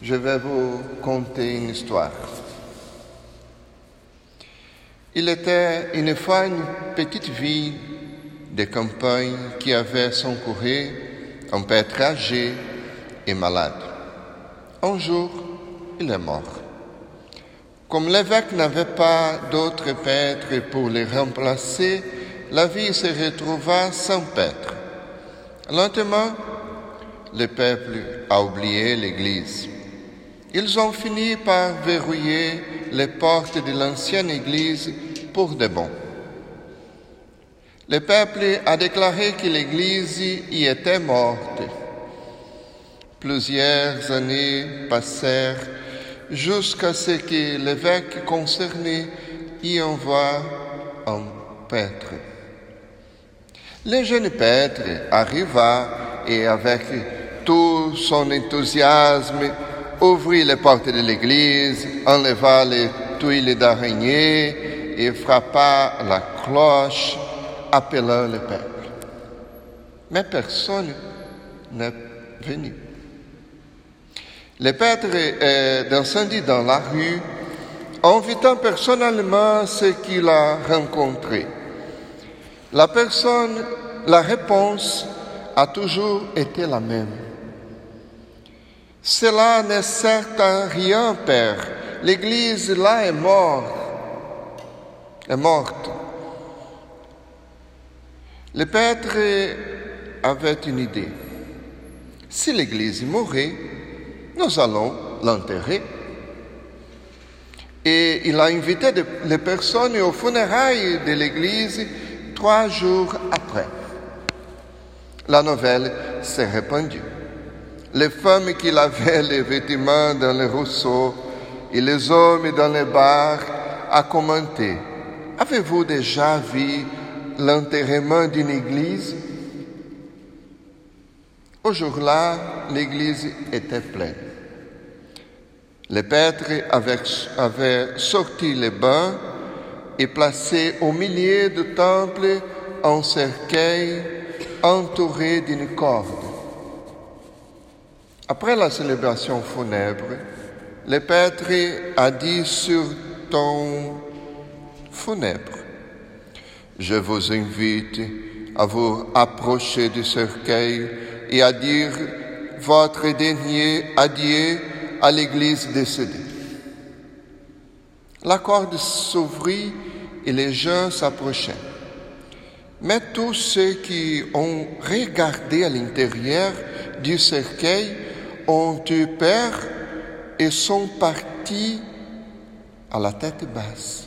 je vais vous conter une histoire. Il était une fois une petite ville de campagne qui avait son courrier un pêtre âgé et malade. Un jour, il est mort. Comme l'évêque n'avait pas d'autre pêtre pour le remplacer, la ville se retrouva sans pêtre. Lentement, le peuple a oublié l'Église. Ils ont fini par verrouiller les portes de l'ancienne Église pour de bon. Le peuple a déclaré que l'Église y était morte. Plusieurs années passèrent jusqu'à ce que l'évêque concerné y envoie un prêtre. Le jeune prêtre arriva et avec tout son enthousiasme ouvrit les portes de l'église, enleva les tuiles d'araignée et frappa la cloche, appelant le peuple. Mais personne n'est venu. Le prêtre est descendu dans la rue, invitant personnellement ceux qu'il a rencontrés. La personne, la réponse a toujours été la même. Cela n'est certes rien, Père. L'Église là est morte. Est morte. Le Pêtre avait une idée. Si l'Église mourait, nous allons l'enterrer. Et il a invité les personnes aux funérailles de l'Église trois jours après. La nouvelle s'est répandue. Les femmes qui lavaient les vêtements dans les rousseaux et les hommes dans les bars a commenté Avez-vous déjà vu l'enterrement d'une église? Au jour-là, l'église était pleine. Les prêtres avaient, sorti les bains et placé au milieu du temple un cercueil entouré d'une corde. Après la célébration funèbre, le prêtre a dit sur ton funèbre, je vous invite à vous approcher du cercueil et à dire votre dernier adieu à l'Église décédée. La corde s'ouvrit et les gens s'approchaient. Mais tous ceux qui ont regardé à l'intérieur du cercueil ont eu peur et sont partis à la tête basse.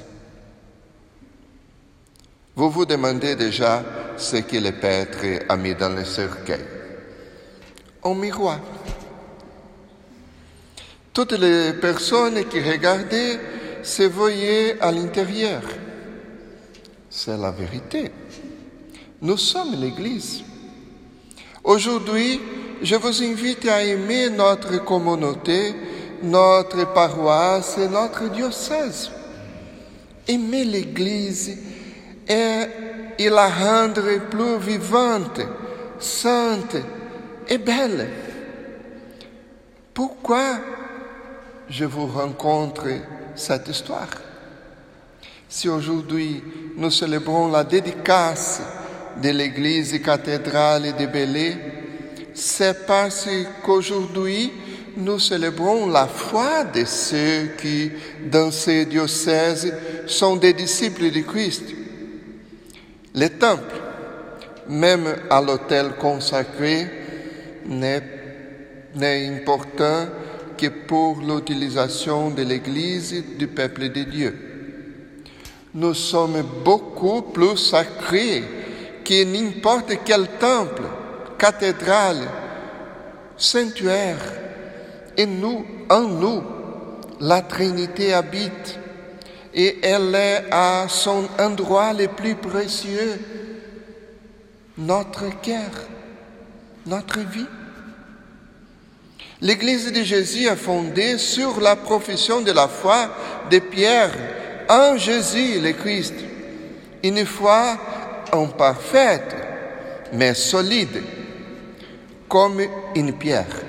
Vous vous demandez déjà ce que le Pêtre a mis dans le cercueil. Un miroir. Toutes les personnes qui regardaient se voyaient à l'intérieur. C'est la vérité. Nous sommes l'Église. Aujourd'hui, je vous invite à aimer notre communauté, notre paroisse notre diocèse. Aimer l'Église et, la rendre plus vivante, sainte et belle. Pourquoi je vous rencontre cette histoire? Si aujourd'hui nous célébrons la dédicace de l'église cathédrale de Bélé, c'est parce qu'aujourd'hui nous célébrons la foi de ceux qui, dans ces diocèses, sont des disciples de Christ. Le temple, même à l'autel consacré, n'est important que pour l'utilisation de l'Église du peuple de Dieu. Nous sommes beaucoup plus sacrés que n'importe quel temple, cathédrale, sanctuaire. Et nous, en nous, la Trinité habite et elle est à son endroit le plus précieux, notre cœur, notre vie. L'Église de Jésus est fondée sur la profession de la foi de Pierre en Jésus le Christ. Une foi imparfaite, mais solide, comme une pierre.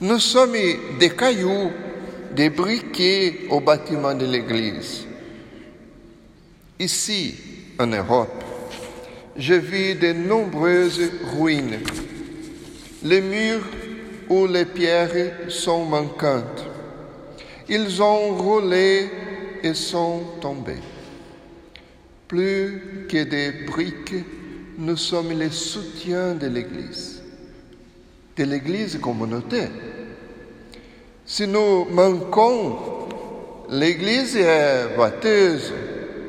Nous sommes des cailloux, des briquets au bâtiment de l'Église. Ici, en Europe, je vis de nombreuses ruines. Les murs où les pierres sont manquantes. Ils ont roulé et sont tombés. Plus que des briques, nous sommes les soutiens de l'Église, de l'Église communautaire. Si nous manquons, l'Église est boiteuse,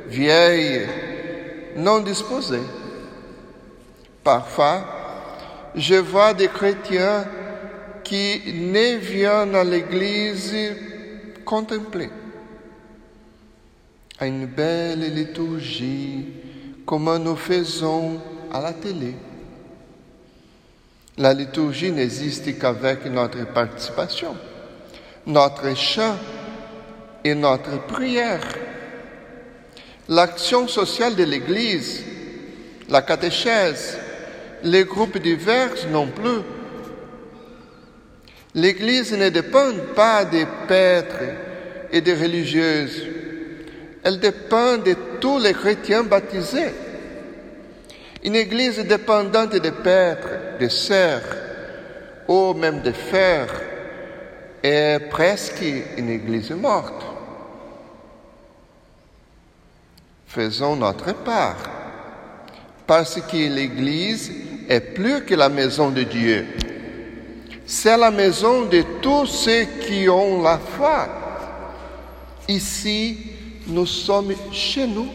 vieille, non disposée. Parfois, je vois des chrétiens qui ne viennent à l'église contempler à une belle liturgie comme nous faisons à la télé. La liturgie n'existe qu'avec notre participation, notre chant et notre prière. L'action sociale de l'Église, la catéchèse, les groupes divers non plus. L'Église ne dépend pas des prêtres et des religieuses. Elle dépend de tous les chrétiens baptisés. Une Église dépendante des prêtres, des sœurs ou même des frères est presque une Église morte. Faisons notre part parce que l'Église est plus que la maison de Dieu. C'est la maison de tous ceux qui ont la foi. Ici, nous sommes chez nous